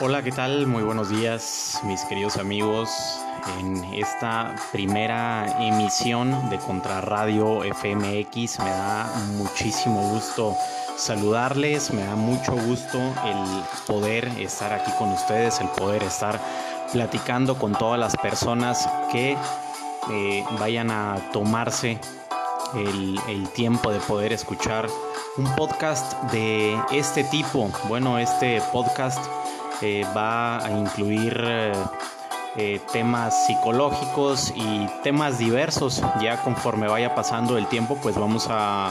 Hola, ¿qué tal? Muy buenos días, mis queridos amigos. En esta primera emisión de Contrarradio FMX me da muchísimo gusto saludarles, me da mucho gusto el poder estar aquí con ustedes, el poder estar platicando con todas las personas que eh, vayan a tomarse el, el tiempo de poder escuchar un podcast de este tipo. Bueno, este podcast eh, va a incluir eh, eh, temas psicológicos y temas diversos. Ya conforme vaya pasando el tiempo, pues vamos a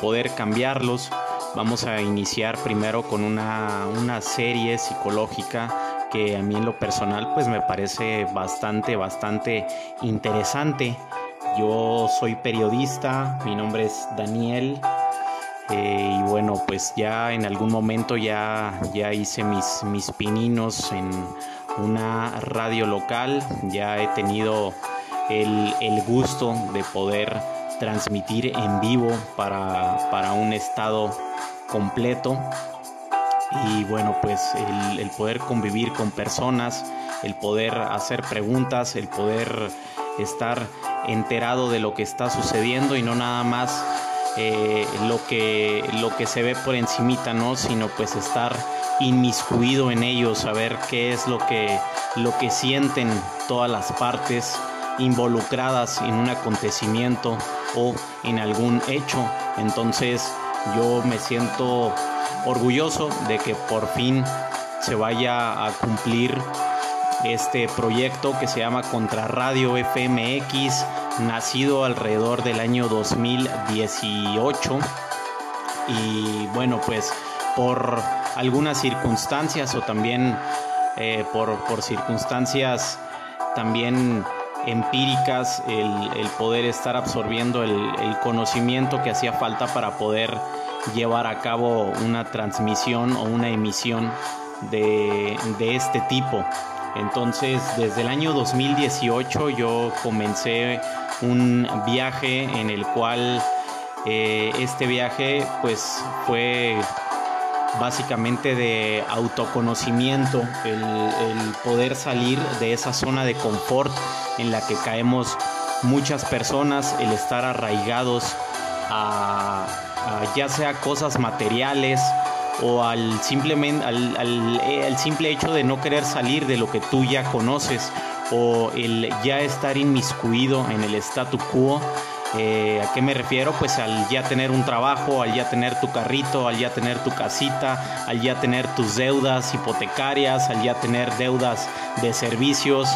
poder cambiarlos. Vamos a iniciar primero con una, una serie psicológica que a mí en lo personal pues me parece bastante, bastante interesante. Yo soy periodista, mi nombre es Daniel eh, y bueno, pues ya en algún momento ya, ya hice mis, mis pininos en una radio local, ya he tenido el, el gusto de poder transmitir en vivo para, para un estado completo. Y bueno pues el, el, poder convivir con personas el poder hacer preguntas el poder estar enterado de lo que está sucediendo y no nada más eh, lo, que, lo que se ve por encimita, ¿no? Sino pues estar inmiscuido en ellos, saber qué es lo que, lo que sienten todas las partes involucradas en un acontecimiento o en algún hecho. Entonces yo me siento orgulloso de que por fin se vaya a cumplir este proyecto que se llama Contrarradio FMX nacido alrededor del año 2018 y bueno pues por algunas circunstancias o también eh, por, por, circunstancias también empíricas el, el poder estar absorbiendo el, el, conocimiento que hacía falta para poder llevar a cabo una transmisión o una emisión de, de este tipo entonces desde el año 2018 yo comencé un viaje en el cual eh, este viaje pues fue básicamente de autoconocimiento, el, poder salir de esa zona de confort en la que caemos muchas personas, el estar arraigados a ya sea cosas materiales o al, simplemente, al, al, al simple hecho de no querer salir de lo que tú ya conoces o el ya estar inmiscuido en el statu quo. Eh, ¿A qué me refiero? Pues al ya tener un trabajo, al ya tener tu carrito, al ya tener tu casita, al ya tener tus deudas hipotecarias, al ya tener deudas de servicios,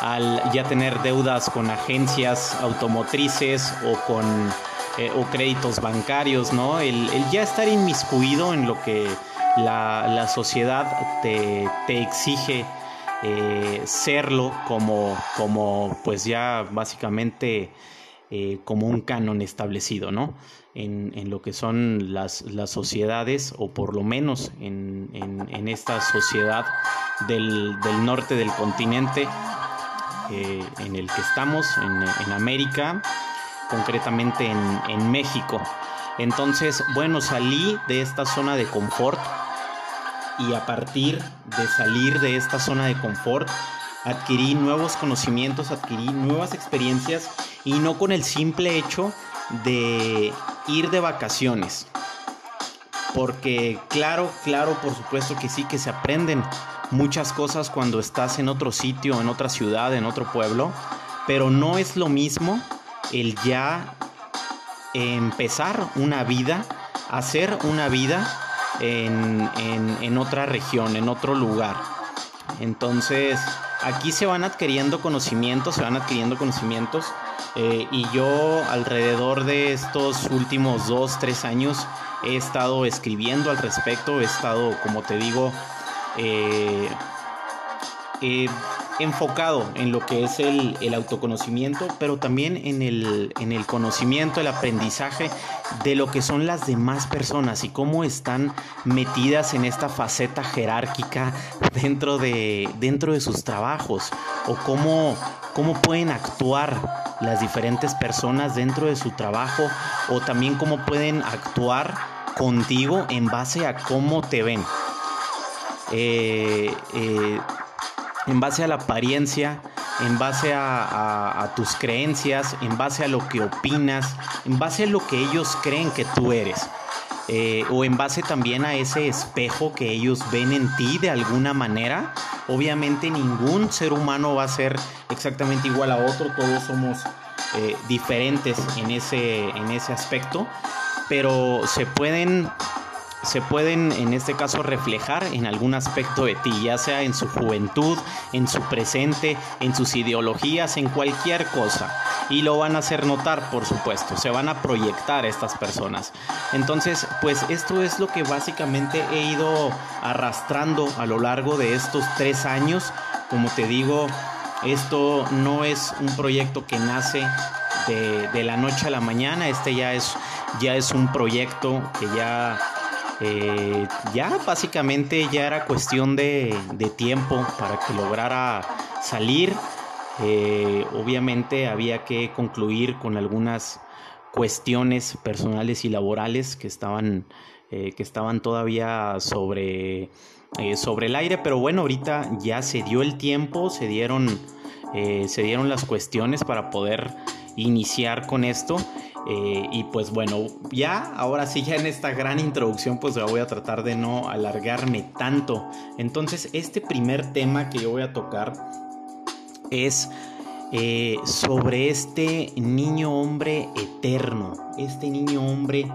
al ya tener deudas con agencias automotrices o con eh, o créditos bancarios, ¿no? El, ya estar inmiscuido en lo que la, la sociedad te, te exige eh, serlo como, como pues ya básicamente eh, como un canon establecido, ¿no? En, en lo que son las, las, sociedades, o por lo menos en, en, esta sociedad del, del, norte del continente en el que estamos, en, América, concretamente en México. Entonces, bueno, salí de esta zona de confort y a partir de salir de esta zona de confort, adquirí nuevos conocimientos, adquirí nuevas experiencias y no con el simple hecho de ir de vacaciones. Porque claro, claro, por supuesto que sí, que se aprenden muchas cosas cuando estás en otro sitio, en otra ciudad, en otro pueblo, pero no es lo mismo el ya empezar una vida, hacer una vida en, en, en otra región, en otro lugar. Entonces, aquí se van adquiriendo conocimientos, se van adquiriendo conocimientos. Eh, y yo alrededor de estos últimos dos, tres años he estado escribiendo al respecto, he estado, como te digo, eh, eh, enfocado en lo que es el, el autoconocimiento, pero también en el, en el, conocimiento, el aprendizaje de lo que son las demás personas y cómo están metidas en esta faceta jerárquica dentro de, dentro de sus trabajos o cómo, cómo pueden actuar las diferentes personas dentro de su trabajo o también cómo pueden actuar contigo en base a cómo te ven. eh, eh, en base a la apariencia, en base a, tus creencias, en base a lo que opinas, en base a lo que ellos creen que tú eres. Eh, o en base también a ese espejo que ellos ven en ti de alguna manera. Obviamente ningún ser humano va a ser exactamente igual a otro, todos somos eh, diferentes en ese, en ese aspecto, pero se pueden se pueden en este caso reflejar en algún aspecto de ti, ya sea en su juventud, en su presente, en sus ideologías, en cualquier cosa. Y lo van a hacer notar, por supuesto, se van a proyectar estas personas. Entonces, pues esto es lo que básicamente he ido arrastrando a lo largo de estos tres años. Como te digo, esto no es un proyecto que nace de, la noche a la mañana, este ya es, ya es un proyecto que ya eh, ya básicamente ya era cuestión de, tiempo para que lograra salir. Eh, obviamente había que concluir con algunas cuestiones personales y laborales que estaban, eh, que estaban todavía sobre, sobre el aire, pero bueno, ahorita ya se dio el tiempo, se dieron, se dieron las cuestiones para poder iniciar con esto eh, y pues bueno, ya, ahora sí, ya en esta gran introducción, pues voy a tratar de no alargarme tanto. Entonces, este primer tema que yo voy a tocar es eh, sobre este niño hombre eterno, este niño hombre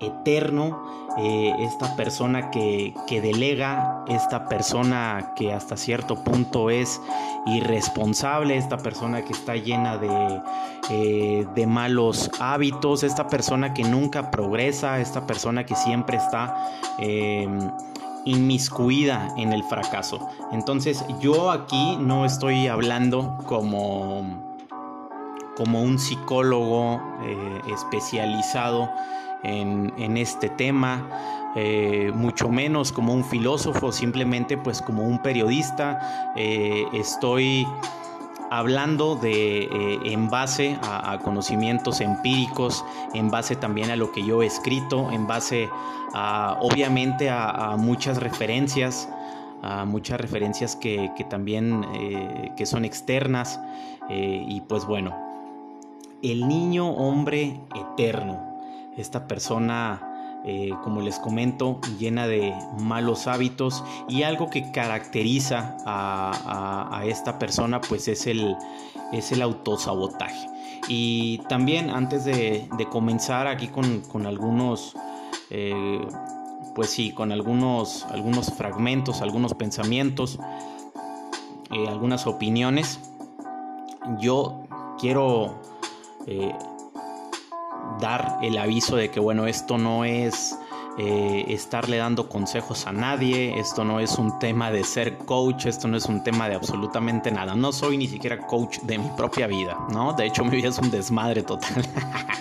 eterno eh, esta persona que, delega, esta persona que hasta cierto punto es irresponsable, esta persona que está llena de, eh, de malos hábitos, esta persona que nunca progresa, esta persona que siempre está... Em, inmiscuida en el fracaso. Entonces yo aquí no estoy hablando como, como un psicólogo eh, especializado en, este tema, eh, mucho menos como un filósofo, simplemente pues como un periodista. Eh, estoy hablando de eh, en base a, conocimientos empíricos, en base también a lo que yo he escrito, en base a obviamente a, muchas referencias, a muchas referencias que, también que son externas y pues bueno, el niño hombre eterno esta persona, eh, como les comento, llena de malos hábitos y algo que caracteriza a, esta persona pues es el, es el autosabotaje. Y también antes de, comenzar aquí con, algunos... Eh, pues sí, con algunos, algunos fragmentos, algunos pensamientos, eh, algunas opiniones. Yo quiero dar el aviso de que bueno, esto no es eh, estarle dando consejos a nadie, esto no es un tema de ser coach, esto no es un tema de absolutamente nada. No soy ni siquiera coach de mi propia vida, ¿no? De hecho mi vida es un desmadre total.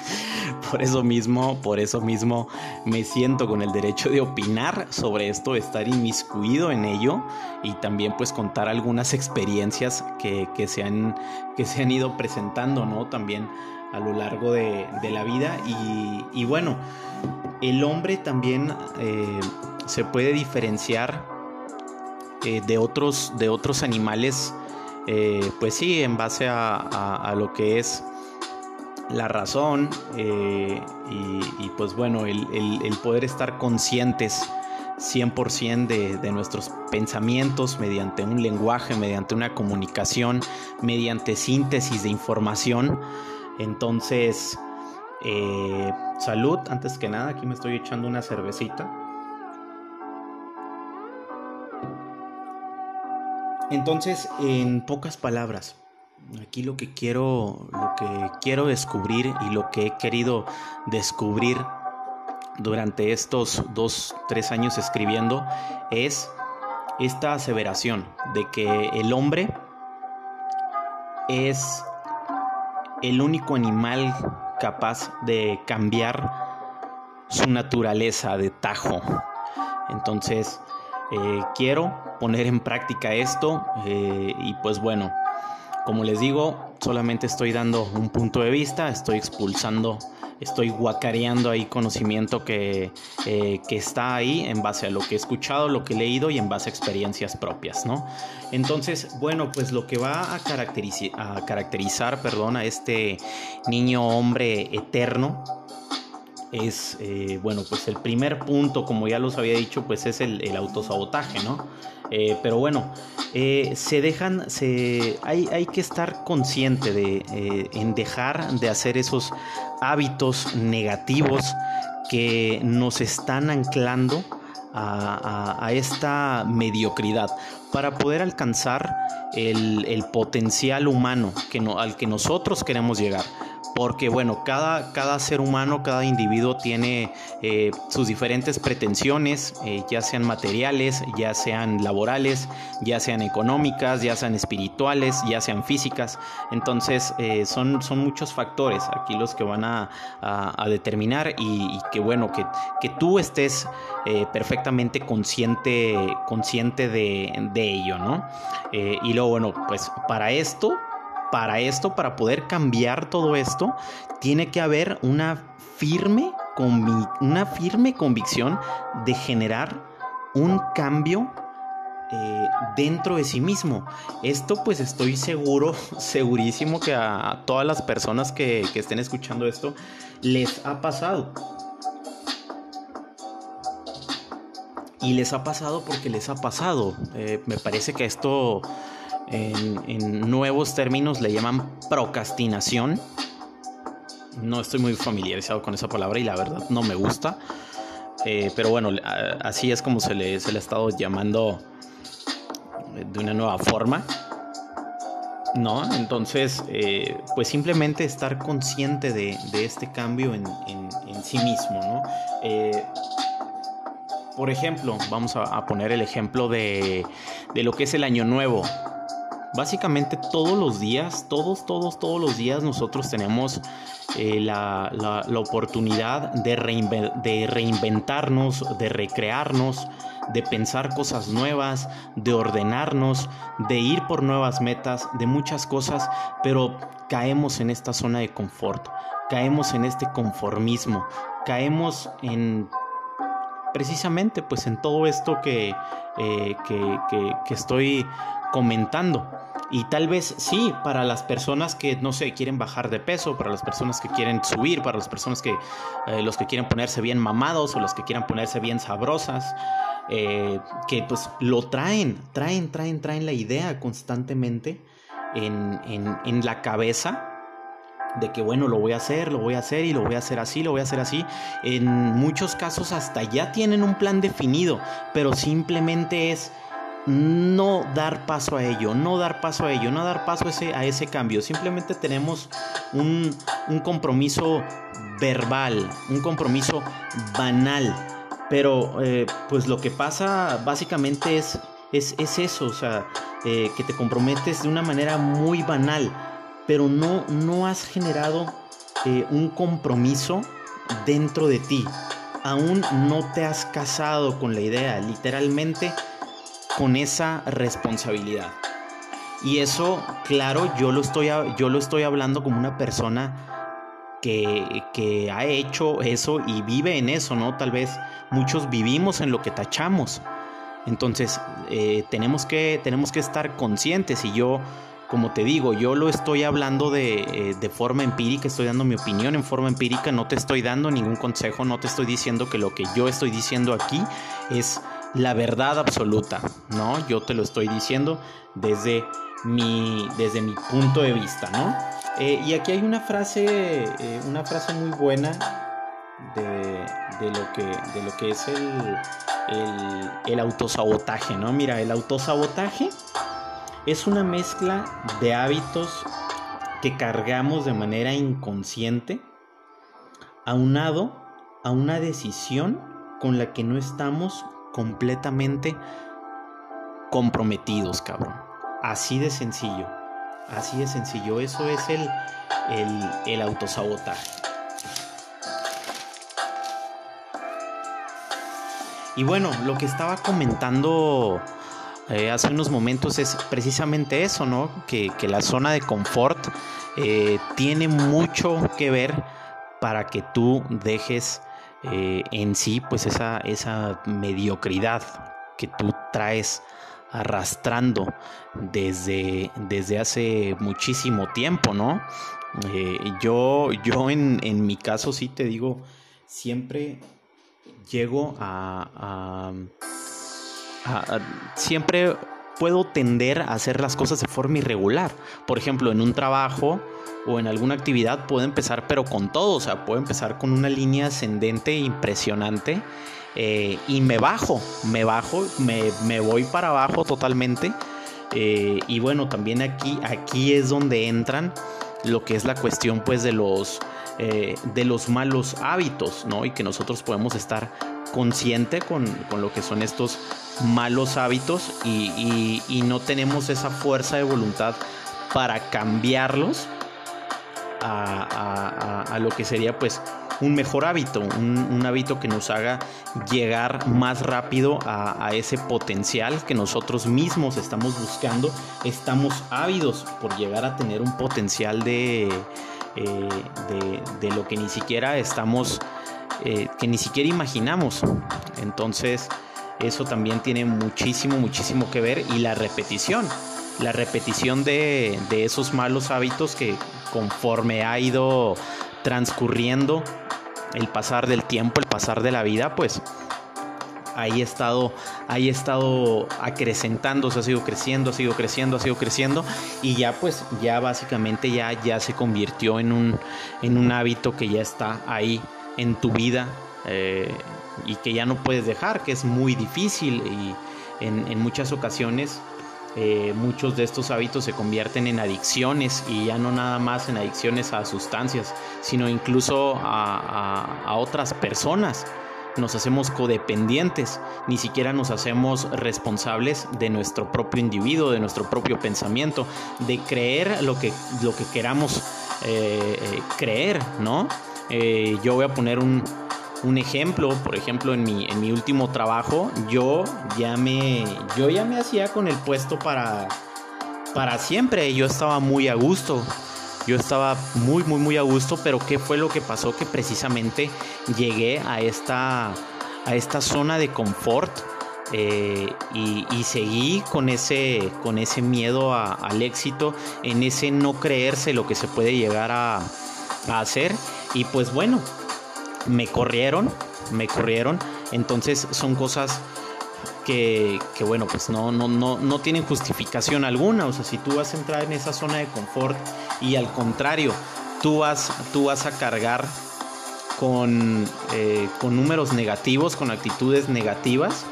por eso mismo, por eso mismo me siento con el derecho de opinar sobre esto, estar inmiscuido en ello y también pues contar algunas experiencias que, que, se, han, que se han ido presentando, ¿no? También a lo largo de, la vida. Y, bueno, el hombre también eh, se puede diferenciar eh, de, otros, de otros animales, eh, pues sí, en base a, lo que es la razón y, pues bueno, el, poder estar conscientes 100% de, de, nuestros pensamientos mediante un lenguaje, mediante una comunicación, mediante síntesis de información. Entonces, eh, salud, antes que nada, aquí me estoy echando una cervecita. Entonces, en pocas palabras, aquí lo que quiero, lo que quiero descubrir y lo que he querido descubrir durante estos dos, tres años escribiendo es esta aseveración de que el hombre es el único animal capaz de cambiar su naturaleza de tajo. Entonces, eh, quiero poner en práctica esto eh, y pues bueno, como les digo, solamente estoy dando un punto de vista, estoy expulsando estoy guacareando ahí conocimiento que, eh, que, está ahí en base a lo que he escuchado, lo que he leído y en base a experiencias propias, ¿no? Entonces, bueno, pues lo que va a, caracterizar, a caracterizar perdón, a este niño hombre eterno es, eh, bueno, pues el primer punto, como ya los había dicho, pues es el, autosabotaje, ¿no? Eh, pero bueno, eh, se dejan, se, hay, hay, que estar consciente de, en dejar de hacer esos hábitos negativos que nos están anclando a, esta mediocridad para poder alcanzar el, potencial humano que al que nosotros queremos llegar porque bueno, cada, cada ser humano, cada individuo tiene eh, sus diferentes pretensiones, eh, ya sean materiales, ya sean laborales, ya sean económicas, ya sean espirituales, ya sean físicas. Entonces eh, son, son muchos factores aquí los que van a, determinar y, que bueno, que, que tú estés perfectamente consciente, consciente de ello, ¿no? y luego bueno, pues para esto para esto, para poder cambiar todo esto, tiene que haber una firme, una firme convicción de generar un cambio eh, dentro de sí mismo. Esto pues estoy seguro, segurísimo que a todas las personas que, estén escuchando esto les ha pasado. Y les ha pasado porque les ha pasado. Eh, me parece que esto en, nuevos términos le llaman procrastinación. No estoy muy familiarizado con esa palabra y la verdad no me gusta. Eh, pero bueno, así es como se le, se le ha estado llamando de una nueva forma. ¿no? Entonces, eh, pues simplemente estar consciente de, este cambio en, sí mismo, ¿no? Eh, por ejemplo, vamos a, poner el ejemplo de, de, lo que es el año nuevo. Básicamente todos los días, todos, todos, todos los días nosotros tenemos eh, la, oportunidad de, reinventarnos, de recrearnos, de pensar cosas nuevas, de ordenarnos, de ir por nuevas metas, de muchas cosas, pero caemos en esta zona de confort, caemos en este conformismo, caemos en precisamente pues en todo esto que, eh, que estoy comentando. Y tal vez sí, para las personas que, no sé, quieren bajar de peso, para las personas que quieren subir, para las personas que, eh, los que quieren ponerse bien mamados o los que quieran ponerse bien sabrosas, eh, que pues lo traen, traen, traen, traen la idea constantemente en, en, en la cabeza de que bueno, lo voy a hacer, lo voy a hacer y lo voy a hacer así, lo voy a hacer así. En muchos casos hasta ya tienen un plan definido, pero simplemente es no dar paso a ello, no dar paso a ello, no dar paso a ese, a ese cambio. Simplemente tenemos un, compromiso verbal, un compromiso banal. Pero eh, pues lo que pasa básicamente es, es, eso, o sea, eh, que te comprometes de una manera muy banal, pero no, no has generado eh, un compromiso dentro de ti. Aún no te has casado con la idea, literalmente con esa responsabilidad. Y eso, claro, yo lo estoy, yo lo estoy hablando como una persona que, que, ha hecho eso y vive en eso, ¿no? Tal vez muchos vivimos en lo que tachamos. Entonces, eh, tenemos, que, tenemos que estar conscientes y yo, como te digo, yo lo estoy hablando de, eh, de forma empírica, estoy dando mi opinión en forma empírica, no te estoy dando ningún consejo, no te estoy diciendo que lo que yo estoy diciendo aquí es la verdad absoluta, ¿no? Yo te lo estoy diciendo desde mi, desde mi punto de vista, ¿no? Eh, y aquí hay una frase, eh, una frase muy buena de, lo, que, de lo que es el, el, el autosabotaje, ¿no? Mira, el autosabotaje es una mezcla de hábitos que cargamos de manera inconsciente, aunado a una decisión con la que no estamos completamente comprometidos, cabrón. Así de sencillo. Así de sencillo. Eso es el, el, el autosabotaje. Y bueno, lo que estaba comentando eh, hace unos momentos es precisamente eso, ¿no? Que, la zona de confort eh, tiene mucho que ver para que tú dejes eh, en sí pues esa, esa mediocridad que tú traes arrastrando desde, desde hace muchísimo tiempo, ¿no? Eh, yo, yo en, en, mi caso sí te digo, siempre llego a, a, siempre puedo tender a hacer las cosas de forma irregular. Por ejemplo, en un trabajo o en alguna actividad puedo empezar pero con todo, o sea, puedo empezar con una línea ascendente impresionante eh, y me bajo, me bajo, me, voy para abajo totalmente. Eh, y bueno, también aquí, aquí es donde entran lo que es la cuestión pues de los, eh, de los malos hábitos, ¿no? Y que nosotros podemos estar consciente con, lo que son estos malos hábitos y, no tenemos esa fuerza de voluntad para cambiarlos a, lo que sería pues un mejor hábito, un, hábito que nos haga llegar más rápido a, ese potencial que nosotros mismos estamos buscando. Estamos ávidos por llegar a tener un potencial de, eh, de, lo que ni siquiera estamos, eh, que ni siquiera imaginamos. Entonces, eso también tiene muchísimo, muchísimo que ver y la repetición. La repetición de, de esos malos hábitos que conforme ha ido transcurriendo el pasar del tiempo, el pasar de la vida, pues ahí ha estado, ahí ha estado acrecentándose, ha sido creciendo, ha sido creciendo, ha sido creciendo y ya pues ya básicamente ya, ya se convirtió en un, en un hábito que ya está ahí en tu vida eh, y que ya no puedes dejar, que es muy difícil y en, en muchas ocasiones eh, muchos de estos hábitos se convierten en adicciones y ya no nada más en adicciones a sustancias, sino incluso a, otras personas. Nos hacemos codependientes, ni siquiera nos hacemos responsables de nuestro propio individuo, de nuestro propio pensamiento, de creer lo que, lo que queramos eh, creer, ¿no? Yo voy a poner un, un ejemplo, por ejemplo, en mi, en mi último trabajo, yo ya me, yo ya me hacía con el puesto para, para siempre. Yo estaba muy a gusto. Yo estaba muy, muy, muy a gusto, pero ¿qué fue lo que pasó? Que precisamente llegué a esta, a esta zona de confort eh, y, seguí con ese, con ese miedo al éxito, en ese no creerse lo que se puede llegar a, a hacer. Y pues bueno, me corrieron, me corrieron. Entonces son cosas que, bueno, pues no, no, no, no tienen justificación alguna. O sea, si tú vas a entrar en esa zona de confort y al contrario, tú vas, tú vas a cargar con, eh, con números negativos, con actitudes negativas,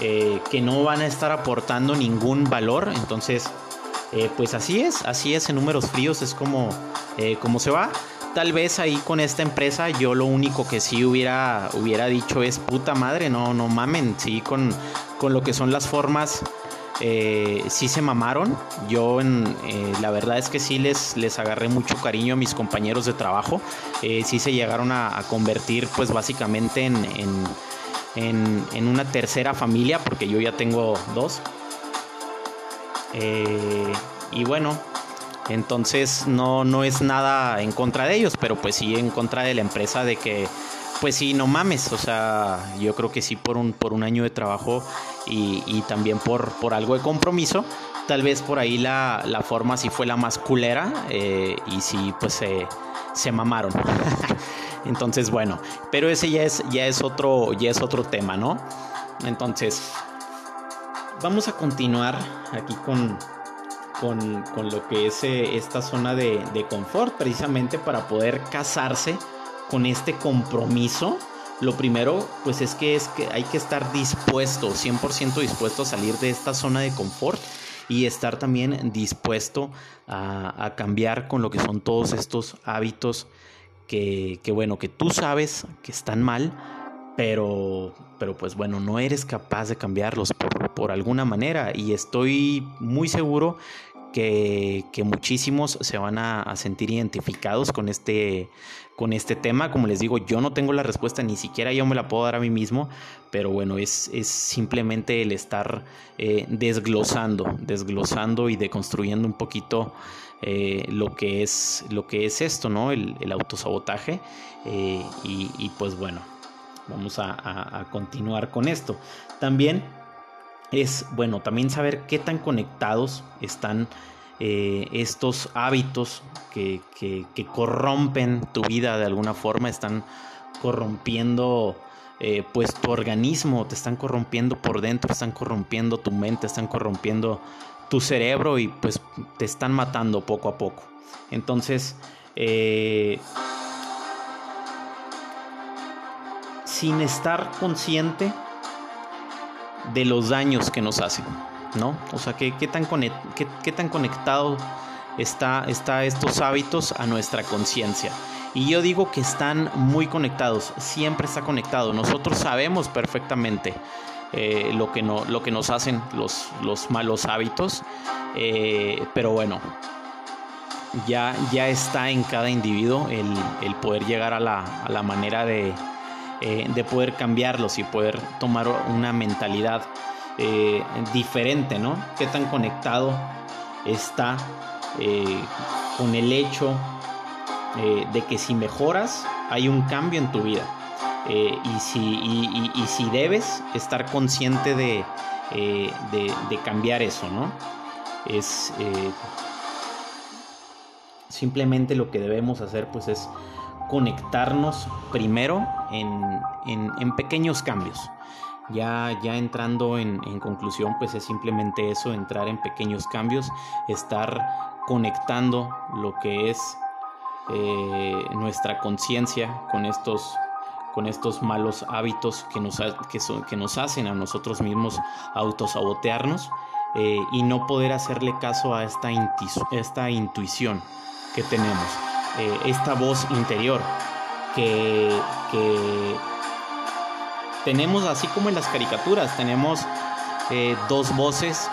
eh, que no van a estar aportando ningún valor. Entonces, eh, pues así es, así es, en números fríos es como, como se va tal vez ahí con esta empresa yo lo único que sí hubiera, hubiera dicho es puta madre, no, no mamen, sí, con, con lo que son las formas. Eh, sí se mamaron. Yo en, eh, la verdad es que sí les, les agarré mucho cariño a mis compañeros de trabajo. Eh, sí se llegaron a, convertir pues básicamente en, en, en, una tercera familia porque yo ya tengo dos. y bueno, entonces no, no es nada en contra de ellos, pero pues sí en contra de la empresa de que, pues sí, no mames. O sea, yo creo que sí por un, por un año de trabajo y, también por, por algo de compromiso. Tal vez por ahí la, forma sí fue la más culera eh, y sí pues se mamaron. Entonces, bueno, pero ese ya es, ya es otro, ya es otro tema, ¿no? Entonces, vamos a continuar aquí con, con, lo que es eh, esta zona de, confort, precisamente para poder casarse con este compromiso. Lo primero, pues es que, es que hay que estar dispuesto, 100% dispuesto a salir de esta zona de confort y estar también dispuesto a, cambiar con lo que son todos estos hábitos que, bueno, que tú sabes que están mal, pero, pero pues bueno, no eres capaz de cambiarlos por, por alguna manera y estoy muy seguro que, muchísimos se van a, sentir identificados con este, con este tema. Como les digo, yo no tengo la respuesta, ni siquiera yo me la puedo dar a mí mismo, pero bueno, es, es simplemente el estar eh, desglosando, desglosando y deconstruyendo un poquito eh, lo, que es, lo que es esto, ¿no? El, autosabotaje. Eh, y, pues bueno, vamos a, continuar con esto. También es, bueno, también saber qué tan conectados están eh, estos hábitos que, que, corrompen tu vida de alguna forma, están corrompiendo pues tu organismo, te están corrompiendo por dentro, están corrompiendo tu mente, están corrompiendo tu cerebro y pues te están matando poco a poco. Entonces, eh, sin estar consciente de los daños que nos hacen, ¿no? O sea, ¿qué, tan, qué, tan conectado está, estos hábitos a nuestra conciencia? Y yo digo que están muy conectados, siempre está conectado. Nosotros sabemos perfectamente eh, lo, que nos hacen los, los malos hábitos. Eh, pero bueno, ya, ya está en cada individuo el, poder llegar a la, manera de, eh, de, poder cambiarlos y poder tomar una mentalidad diferente, ¿no? Qué tan conectado está con el hecho de que si mejoras hay un cambio en tu vida. Eh, y, si, si debes estar consciente de, eh, de, cambiar eso, ¿no? Es eh, simplemente lo que debemos hacer pues es conectarnos primero en, pequeños cambios. Ya, ya entrando en, en, conclusión, pues es simplemente eso, entrar en pequeños cambios, estar conectando lo que es nuestra conciencia con estos con estos malos hábitos que nos, que son, que nos hacen a nosotros mismos autosabotearnos eh, y no poder hacerle caso a esta, esta intuición que tenemos, eh, esta voz interior que, que, tenemos así como en las caricaturas, tenemos eh, dos voces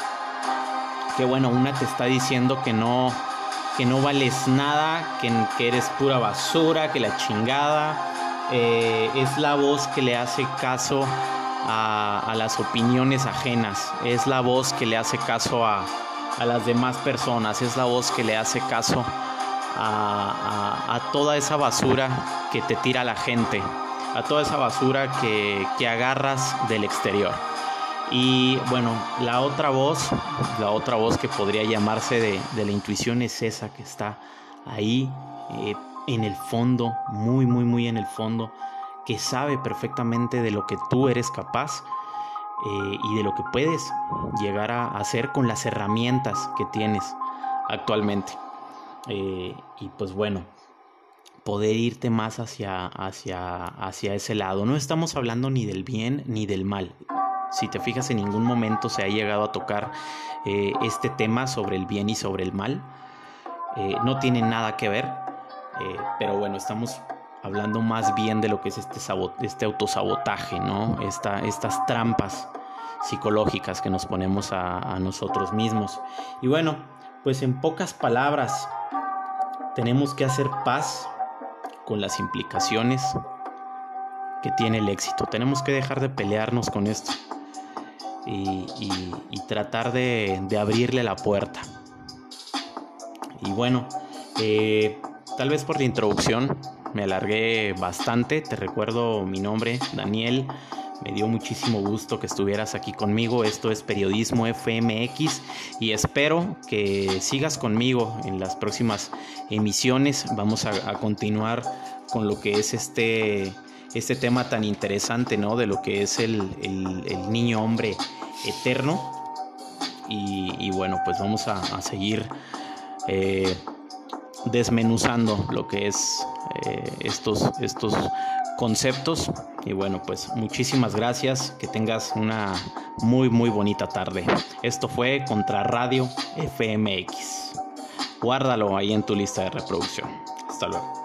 que bueno, una te está diciendo que no, que no vales nada, que, que eres pura basura, que la chingada, eh, es la voz que le hace caso a, las opiniones ajenas, es la voz que le hace caso a, las demás personas, es la voz que le hace caso a, toda esa basura que te tira la gente, a toda esa basura que, agarras del exterior. Y bueno, la otra voz, la otra voz que podría llamarse de, la intuición es esa que está ahí eh, en el fondo, muy, muy, muy en el fondo, que sabe perfectamente de lo que tú eres capaz eh, y de lo que puedes llegar a hacer con las herramientas que tienes actualmente. Eh, y pues bueno, poder irte más hacia, hacia, hacia ese lado. No estamos hablando ni del bien ni del mal. Si te fijas, en ningún momento se ha llegado a tocar eh, este tema sobre el bien y sobre el mal. no tiene nada que ver. Eh, pero bueno, estamos hablando más bien de lo que es este, este autosabotaje, ¿no? estas trampas psicológicas que nos ponemos a, nosotros mismos. Y bueno, pues en pocas palabras, tenemos que hacer paz con las implicaciones que tiene el éxito. Tenemos que dejar de pelearnos con esto y, tratar de, abrirle la puerta. Y bueno, eh, Tal vez por la introducción me alargué bastante. Te recuerdo mi nombre, Daniel. Me dio muchísimo gusto que estuvieras aquí conmigo. Esto es Periodismo FMX y espero que sigas conmigo en las próximas emisiones. Vamos a, continuar con lo que es este, este tema tan interesante, ¿no? De lo que es el, niño hombre eterno. Y, bueno, pues vamos a, seguir. Eh, desmenuzando lo que es eh, estos, estos conceptos. Y bueno, pues muchísimas gracias. Que tengas una muy, muy bonita tarde. Esto fue Contra Radio FMX. Guárdalo ahí en tu lista de reproducción. Hasta luego.